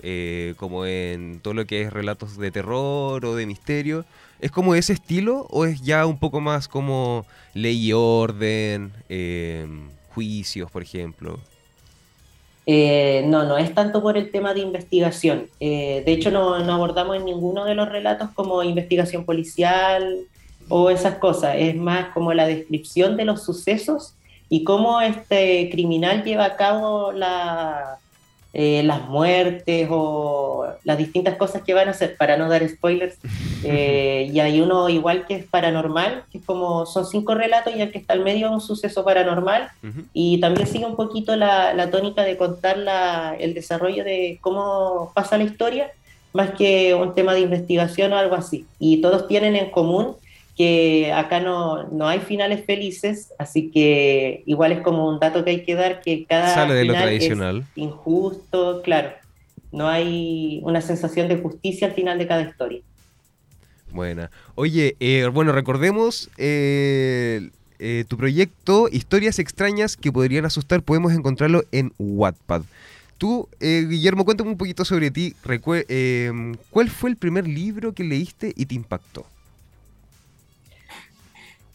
eh, como en todo lo que es relatos de terror o de misterio. ¿Es como ese estilo o es ya un poco más como ley y orden, eh, juicios, por ejemplo? Eh, no, no es tanto por el tema de investigación. Eh, de hecho, no, abordamos en ninguno de los relatos como investigación policial o esas cosas. Es más como la descripción de los sucesos y cómo este criminal lleva a cabo la- eh, las muertes o las distintas cosas que van a hacer, para no dar spoilers. Eh, y hay uno igual que es paranormal, que es como son cinco relatos y el que está al medio es un suceso paranormal y también sigue un poquito la, la tónica de contar la- el desarrollo de cómo pasa la historia, más que un tema de investigación o algo así. Y todos tienen en común que acá no, no hay finales felices, así que igual es como un dato que hay que dar, que cada Sale de lo final es tradicional. injusto, claro. No hay una sensación de justicia al final de cada historia. Buena. Oye, eh, bueno, recordemos eh, eh, tu proyecto Historias extrañas que podrían asustar. Podemos encontrarlo en Wattpad. Tú, eh, Guillermo, cuéntame un poquito sobre ti. Eh, ¿Cuál fue el primer libro que leíste y te impactó?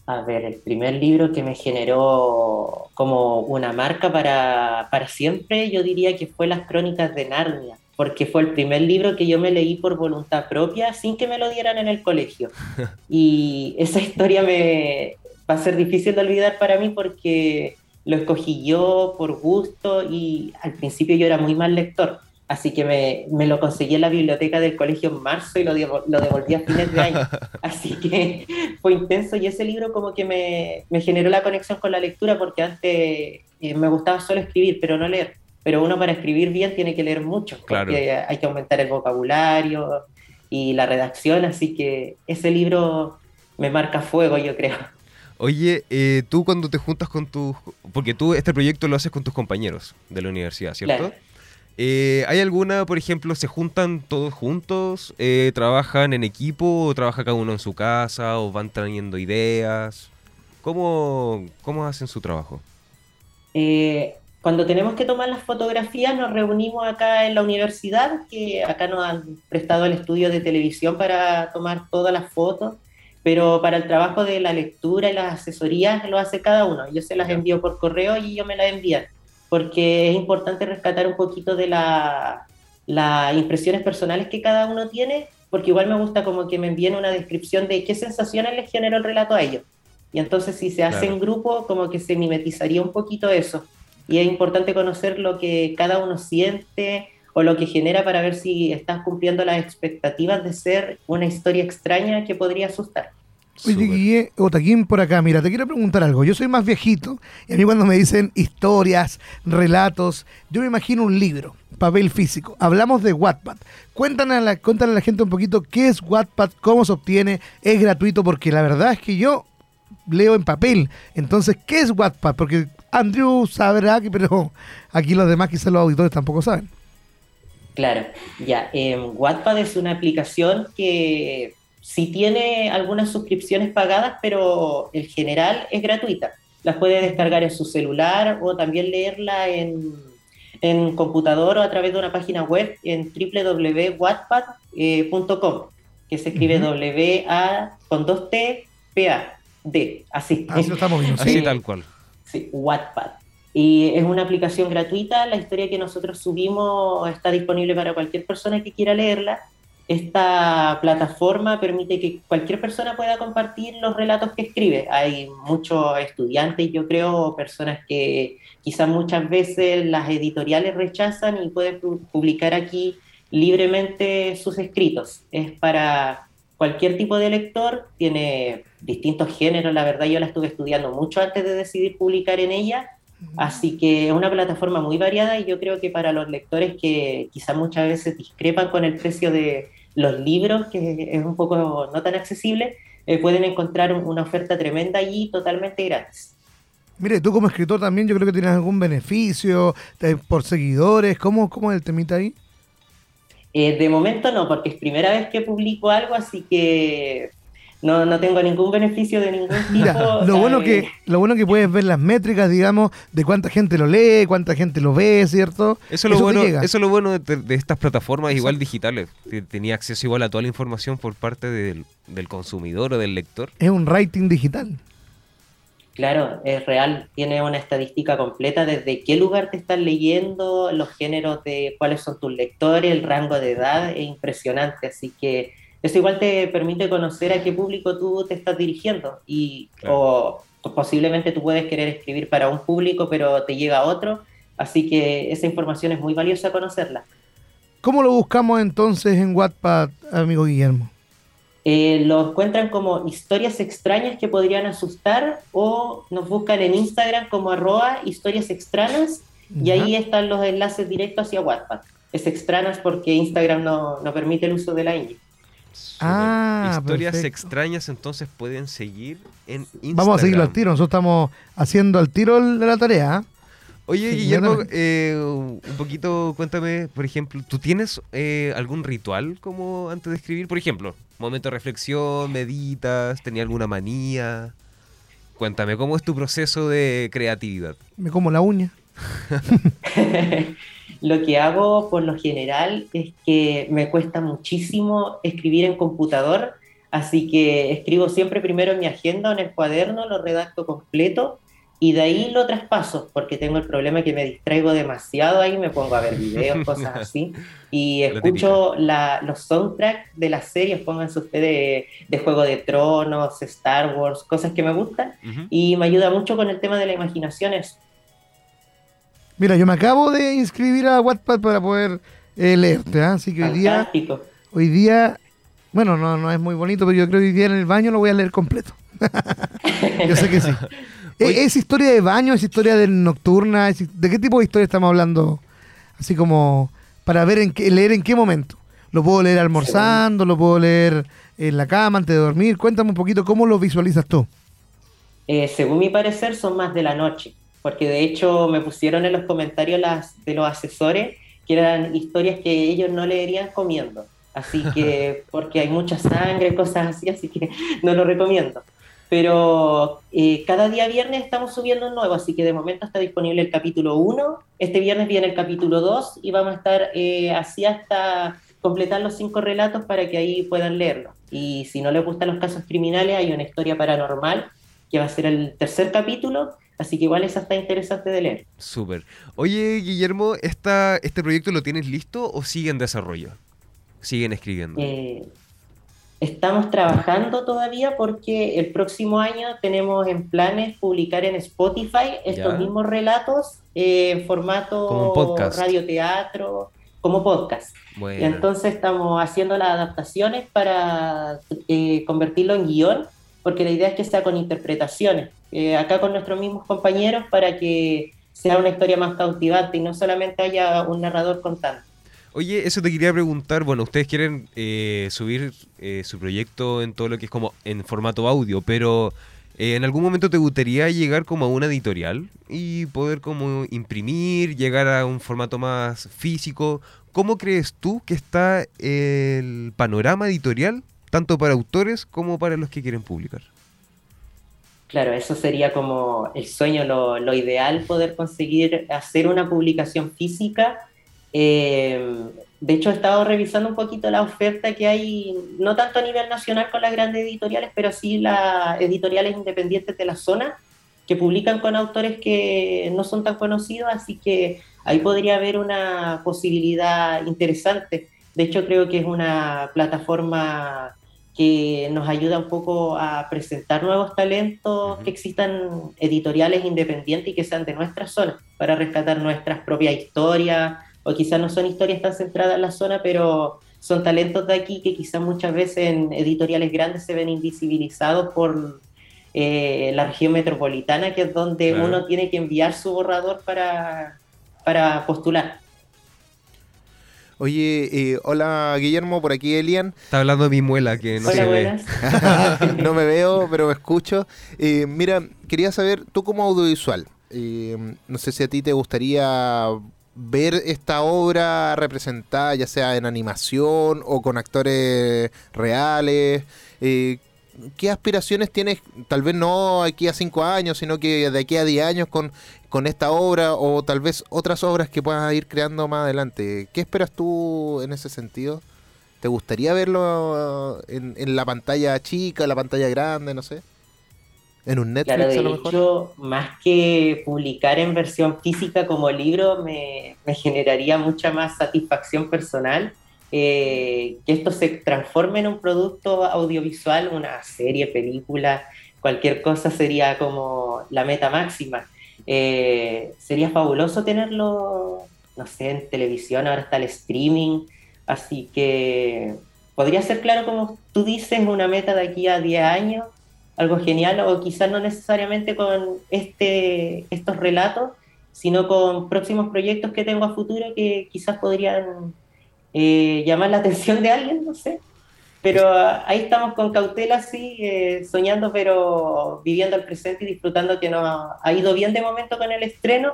A ver, el primer libro que me generó como una marca para, para siempre, yo diría que fue Las Crónicas de Narnia, porque fue el primer libro que yo me leí por voluntad propia sin que me lo dieran en el colegio. (laughs) Y esa historia me va a ser difícil de olvidar para mí porque lo escogí yo por gusto y al principio yo era muy mal lector. Así que me, me lo conseguí en la biblioteca del colegio en marzo y lo, lo devolví a fines de año. (laughs) Así que (laughs) fue intenso y ese libro como que me, me generó la conexión con la lectura porque antes eh, me gustaba solo escribir, pero no leer. Pero uno para escribir bien tiene que leer mucho, Claro. porque hay que aumentar el vocabulario y la redacción, así que ese libro me marca fuego, yo creo. Oye, eh, tú cuando te juntas con tus... Porque tú este proyecto lo haces con tus compañeros de la universidad, ¿cierto? Claro. Eh, ¿Hay alguna, por ejemplo, se juntan todos juntos, eh, trabajan en equipo o trabaja cada uno en su casa o van trayendo ideas? ¿Cómo, cómo hacen su trabajo? Eh, cuando tenemos que tomar las fotografías nos reunimos acá en la universidad, que acá nos han prestado el estudio de televisión para tomar todas las fotos, pero para el trabajo de la lectura y las asesorías lo hace cada uno. Yo se las envío por correo y ellos me las envían, porque es importante rescatar un poquito de la- las impresiones personales que cada uno tiene, porque igual me gusta como que me envíen una descripción de qué sensaciones les generó el relato a ellos. Y entonces si se hace Claro. en grupo, como que se mimetizaría un poquito eso. Y es importante conocer lo que cada uno siente o lo que genera para ver si estás cumpliendo las expectativas de ser una historia extraña que podría asustar. Oye. Guille, Otaquín por acá, mira, te quiero preguntar algo. Yo soy más viejito y a mí cuando me dicen historias, relatos, yo me imagino un libro, papel físico. Hablamos de Wattpad. Cuéntanos a la, cuéntale a la gente un poquito qué es Wattpad, cómo se obtiene, es gratuito, porque la verdad es que yo leo en papel. Entonces, ¿qué es Wattpad? Porque Andrew sabrá, que, pero aquí los demás quizás los auditores tampoco saben. Claro, ya. Eh, Wattpad es una aplicación que sí tiene algunas suscripciones pagadas, pero en general es gratuita. Las puede descargar en su celular o también leerla en, en computador o a través de una página web en www.wattpad.com, que se escribe Ujú. W-A con dos T, P-A, D, así. Así lo estamos viendo. (laughs) Así Sí. tal cual. Sí, Wattpad. Y es una aplicación gratuita. La historia que nosotros subimos está disponible para cualquier persona que quiera leerla. Esta plataforma permite que cualquier persona pueda compartir los relatos que escribe. Hay muchos estudiantes, yo creo, personas que quizás muchas veces las editoriales rechazan y pueden pu- publicar aquí libremente sus escritos. Es para cualquier tipo de lector, tiene distintos géneros, la verdad yo la estuve estudiando mucho antes de decidir publicar en ella, así que es una plataforma muy variada y yo creo que para los lectores que quizás muchas veces discrepan con el precio de los libros, que es un poco no tan accesible, eh, pueden encontrar un- una oferta tremenda allí totalmente gratis. Mire, tú como escritor también yo creo que tienes algún beneficio eh, por seguidores. ¿Cómo, ¿Cómo es el temita ahí? Eh, de momento no, porque es primera vez que publico algo, así que no, no tengo ningún beneficio de ningún (laughs) tipo. Mira, lo bueno eh, que lo bueno que puedes ver las métricas, digamos, de cuánta gente lo lee, cuánta gente lo ve, ¿cierto? Eso es lo bueno, llega. eso es lo bueno de, de estas plataformas igual digitales. que Tenía acceso igual a toda la información por parte del, del consumidor o del lector. Es un rating digital. Claro, es real, tiene una estadística completa desde qué lugar te están leyendo, los géneros de cuáles son tus lectores, el rango de edad, es impresionante, así que eso igual te permite conocer a qué público tú te estás dirigiendo y Claro. o, o posiblemente tú puedes querer escribir para un público pero te llega a otro, así que esa información es muy valiosa conocerla. ¿Cómo lo buscamos entonces en Wattpad, amigo Guillermo? Eh, lo encuentran como historias extrañas que podrían asustar o nos buscan en Instagram como arroba historias extrañas y ahí están los enlaces directos hacia Wattpad. Es extrañas porque Instagram no, no permite el uso de la ñ. Ah, Historias perfecto. extrañas entonces pueden seguir en Instagram. Vamos a seguirlo al tiro. Nosotros estamos haciendo al tiro el- de la tarea. Oye, Sí, Guillermo, eh, un poquito, cuéntame, por ejemplo, ¿tú tienes eh, algún ritual como antes de escribir? Por ejemplo, momento de reflexión, meditas, tenía alguna manía. Cuéntame, ¿cómo es tu proceso de creatividad? Me como la uña. (laughs) lo que hago por lo general es que me cuesta muchísimo escribir en computador, así que escribo siempre primero en mi agenda o en el cuaderno, lo redacto completo y de ahí lo traspaso, porque tengo el problema que me distraigo demasiado ahí, me pongo a ver videos, (laughs) cosas así, y escucho la- los soundtracks de las series, pónganse ustedes de Juego de Tronos, Star Wars, cosas que me gustan, Ujú. y me ayuda mucho con el tema de la imaginación. eso. Mira, yo me acabo de inscribir a Wattpad para poder eh, leerte. ¿ah? Así que hoy día, Fantástico. hoy día, bueno, no, no es muy bonito, pero yo creo que hoy día en el baño lo voy a leer completo. (laughs) yo sé que sí. ¿Es, Oye. es historia de baño? ¿Es historia de nocturna? ¿Es- ¿De qué tipo de historia estamos hablando? Así como para ver en qué, leer en qué momento. ¿Lo puedo leer almorzando? ¿Lo puedo leer en la cama antes de dormir? Cuéntame un poquito cómo lo visualizas tú. Eh, según mi parecer, son más de la noche, porque de hecho me pusieron en los comentarios las, de los asesores que eran historias que ellos no leerían comiendo. Así que, (laughs) porque hay mucha sangre, cosas así, así que no lo recomiendo. Pero eh, cada día viernes estamos subiendo un nuevo, así que de momento está disponible el capítulo 1. Este viernes viene el capítulo 2 y vamos a estar eh, así hasta completar los cinco relatos para que ahí puedan leerlo. Y si no les gustan los casos criminales, hay una historia paranormal que va a ser el tercer capítulo, así que igual esa está interesante de leer. Súper. Oye, Guillermo, ¿esta, ¿este proyecto lo tienes listo o sigue en desarrollo? ¿Siguen escribiendo? Eh, estamos trabajando todavía porque el próximo año tenemos en planes publicar en Spotify estos Ya. mismos relatos eh, en formato radioteatro, como podcast. Y entonces estamos haciendo las adaptaciones para eh, convertirlo en guion, porque la idea es que sea con interpretaciones, eh, acá con nuestros mismos compañeros, para que sea una historia más cautivante y no solamente haya un narrador contando. Oye, eso te quería preguntar. Bueno, ustedes quieren eh, subir eh, su proyecto en todo lo que es como en formato audio, pero eh, ¿en algún momento te gustaría llegar como a una editorial y poder como imprimir, llegar a un formato más físico? ¿Cómo crees tú que está el panorama editorial, tanto para autores como para los que quieren publicar? Claro, eso sería como el sueño, lo, lo ideal, poder conseguir hacer una publicación física. Eh, de hecho, he estado revisando un poquito la oferta que hay, no tanto a nivel nacional con las grandes editoriales, pero sí las editoriales independientes de la zona, que publican con autores que no son tan conocidos, así que ahí podría haber una posibilidad interesante. De hecho, creo que es una plataforma que nos ayuda un poco a presentar nuevos talentos, que existan editoriales independientes y que sean de nuestra zona, para rescatar nuestras propias historias, o quizás no son historias tan centradas en la zona, pero son talentos de aquí que quizás muchas veces en editoriales grandes se ven invisibilizados por eh, la región metropolitana, que es donde Claro. uno tiene que enviar su borrador para, para postular. Oye, eh, hola Guillermo, por aquí Elian. Está hablando de mi muela que no Hola, se ve. buenas. (laughs) no me veo, pero me escucho. Eh, mira, quería saber, tú como audiovisual, eh, no sé si a ti te gustaría ver esta obra representada, ya sea en animación o con actores reales. eh, ¿Qué aspiraciones tienes, tal vez no aquí a cinco años, sino que de aquí a 10 años con, con esta obra o tal vez otras obras que puedas ir creando más adelante? ¿Qué esperas tú en ese sentido? ¿Te gustaría verlo en, en la pantalla chica, la pantalla grande, no sé? ¿En un Netflix Claro, a de lo mejor? hecho, más que publicar en versión física como libro, me, me generaría mucha más satisfacción personal eh, que esto se transforme en un producto audiovisual, una serie, película, cualquier cosa sería como la meta máxima. Eh, sería fabuloso tenerlo, no sé, en televisión, ahora está el streaming, así que podría ser, claro, como tú dices, una meta de aquí a 10 años, algo genial, o quizás no necesariamente con este, estos relatos, sino con próximos proyectos que tengo a futuro que quizás podrían eh, llamar la atención de alguien, no sé. Pero ah, ahí estamos con cautela, sí, eh, soñando, pero viviendo el presente y disfrutando que nos ha ido bien de momento con el estreno.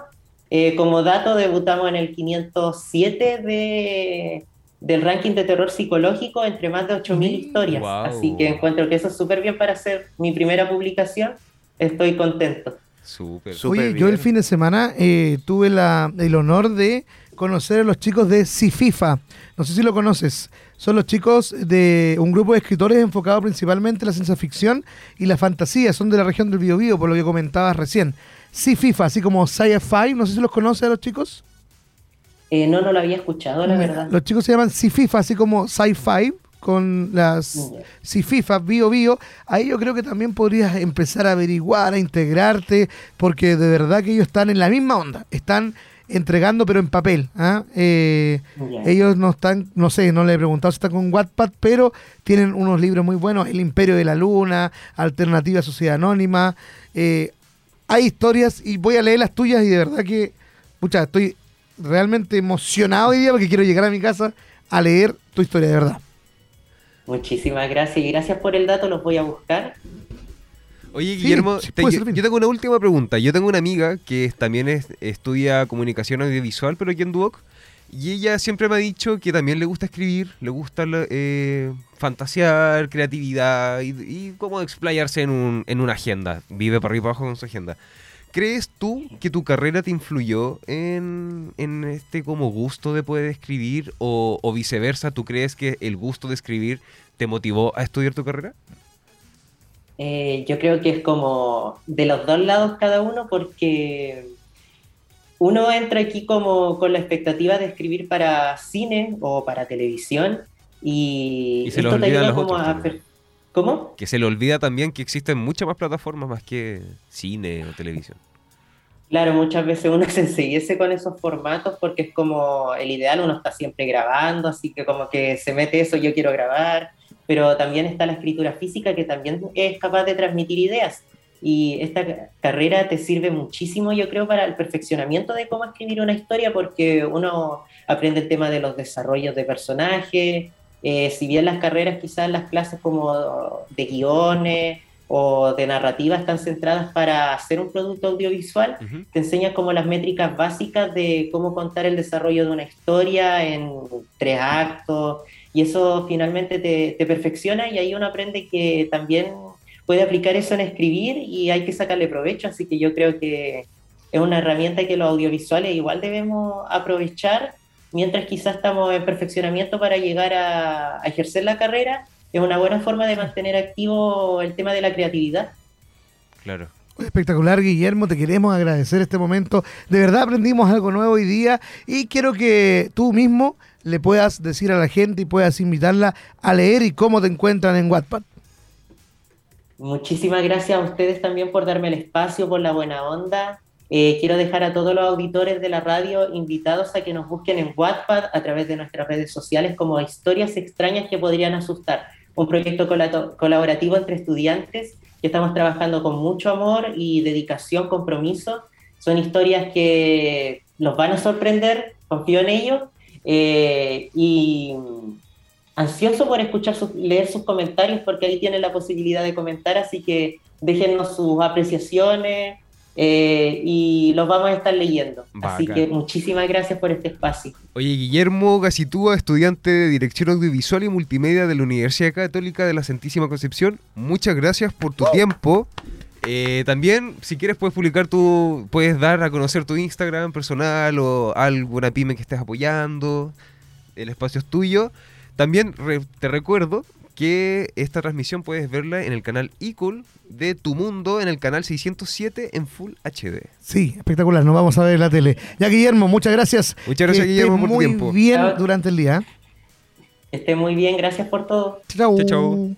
Eh, como dato, debutamos en el 507 de, del ranking de terror psicológico entre más de 8.000 historias. Guau. Así que encuentro que eso es súper bien para hacer mi primera publicación. Estoy contento. Súper. Súper Oye, yo el fin de semana eh, tuve la- el honor de conocer a los chicos de Cififa. No sé si lo conoces. Son los chicos de un grupo de escritores enfocado principalmente en la ciencia ficción y la fantasía. Son de la región del Biobío, por lo que comentabas recién. Cififa, así como Sci-Fi. No sé si los conoces a los chicos. Eh, no, no lo había escuchado, la Mira, verdad. Los chicos se llaman Cififa, así como Sci-Fi, con las. Cififa, Bio Bio. Ahí yo creo que también podrías empezar a averiguar, a integrarte, porque de verdad que ellos están en la misma onda. Están entregando, pero en papel. ¿ah? Eh, ellos no están, no sé, no le he preguntado si están con Wattpad, pero tienen unos libros muy buenos: El Imperio de la Luna, Alternativa Sociedad Anónima. Eh, hay historias y voy a leer las tuyas y de verdad que, pucha, estoy realmente emocionado hoy día porque quiero llegar a mi casa a leer tu historia de verdad. Muchísimas gracias y gracias por el dato, los voy a buscar. Oye, Guillermo, sí, te- puede yo, tengo una última pregunta. Yo tengo una amiga que también es- estudia comunicación audiovisual, pero aquí en Duoc. Y ella siempre me ha dicho que también le gusta escribir, le gusta la- eh, fantasear, creatividad y, y cómo explayarse en, un- en una agenda. Vive para arriba y para abajo con su agenda. ¿Crees tú que tu carrera te influyó en, en este como gusto de poder escribir o, o viceversa? ¿Tú crees que el gusto de escribir te motivó a estudiar tu carrera? Eh, yo creo que es como de los dos lados cada uno porque uno entra aquí como con la expectativa de escribir para cine o para televisión Y, Y se te ayuda como otros a... también. ¿Cómo? Que se le olvida también que existen muchas más plataformas más que cine o televisión. Claro, muchas veces uno (laughs) se enseguece con esos formatos porque es como el ideal, uno está siempre grabando, así que como que se mete eso, yo quiero grabar, pero también está la escritura física que también es capaz de transmitir ideas. Y esta ca- carrera te sirve muchísimo, yo creo, para el perfeccionamiento de cómo escribir una historia, porque uno aprende el tema de los desarrollos de personajes, eh, si bien las carreras, quizás las clases como de guiones o de narrativa están centradas para hacer un producto audiovisual, Ujú. te enseñan como las métricas básicas de cómo contar el desarrollo de una historia en tres actos, y eso finalmente te, te perfecciona y ahí uno aprende que también puede aplicar eso en escribir y hay que sacarle provecho, así que yo creo que es una herramienta que los audiovisuales igual debemos aprovechar mientras quizás estamos en perfeccionamiento para llegar a, a ejercer la carrera, es una buena forma de mantener activo el tema de la creatividad. Claro. Espectacular, Guillermo, te queremos agradecer este momento. De verdad aprendimos algo nuevo hoy día y quiero que tú mismo le puedas decir a la gente y puedas invitarla a leer y cómo te encuentran en Wattpad. Muchísimas gracias a ustedes también por darme el espacio, por la buena onda. Eh, quiero dejar a todos los auditores de la radio invitados a que nos busquen en Wattpad a través de nuestras redes sociales como Historias extrañas que podrían asustar, un proyecto colaborativo entre estudiantes que estamos trabajando con mucho amor y dedicación, compromiso. Son historias que los van a sorprender, confío en ellos. eh, y ansioso por escuchar leer sus comentarios porque ahí tienen la posibilidad de comentar, así que déjennos sus apreciaciones eh, y los vamos a estar leyendo. Así que muchísimas gracias por este espacio. Oye, Guillermo Gacitúa, estudiante de Dirección Audiovisual y Multimedia de la Universidad Católica de la Santísima Concepción, muchas gracias por tu tiempo. Eh, también, si quieres, puedes publicar tu, puedes dar a conocer tu Instagram personal o alguna pyme que estés apoyando. El espacio es tuyo. También re- te recuerdo que esta transmisión puedes verla en el canal iCool de Tu Mundo, en el canal 607 en Full HD. Sí, espectacular, nos vamos a ver en la tele. Ya, Guillermo, muchas gracias. Muchas gracias, Que Guillermo, estés por tu muy tiempo. bien durante el día. Esté muy bien, gracias por todo. Chau. Chau, chau.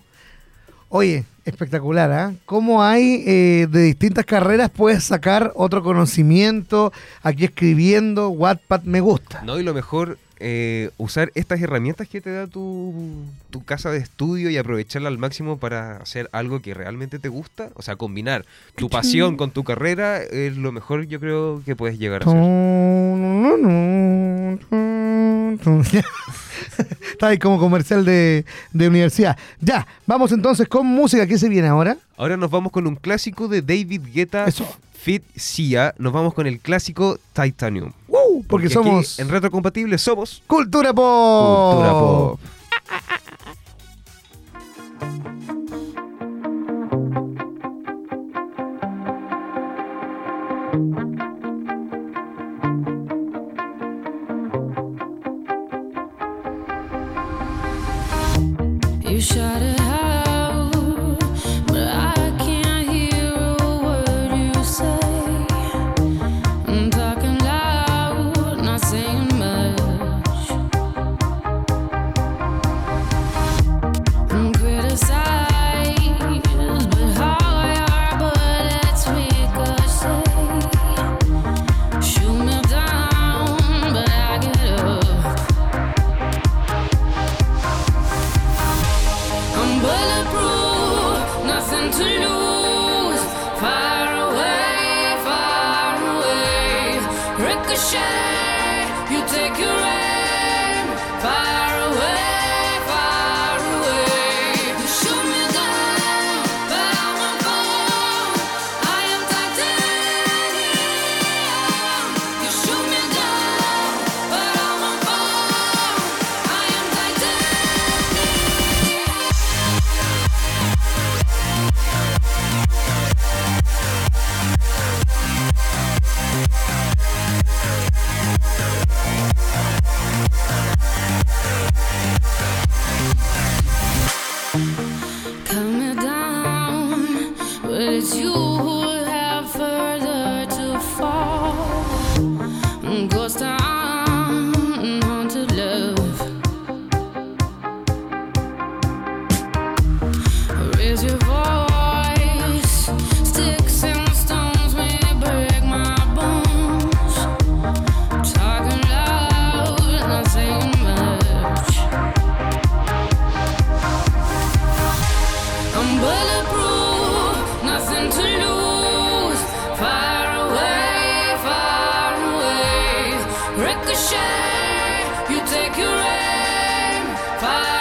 Oye, espectacular, ¿ah? ¿Cómo hay eh, de distintas carreras puedes sacar otro conocimiento? Aquí escribiendo, Wattpad me gusta. No, y lo mejor, eh, usar estas herramientas que te da tu, tu casa de estudio y aprovecharla al máximo para hacer algo que realmente te gusta. O sea, combinar tu pasión con tu carrera es lo mejor yo creo que puedes llegar a hacer. (laughs) (laughs) Está ahí como comercial de, de universidad. Ya, vamos entonces con música. ¿Qué se viene ahora? Ahora nos vamos con un clásico de David Guetta Eso. Fit Sia. Nos vamos con el clásico Titanium. ¡Woo! Porque, aquí somos en Retrocompatible somos Cultura Pop. Cultura Pop. (laughs) You shout it Ricochet, you take your aim. Fire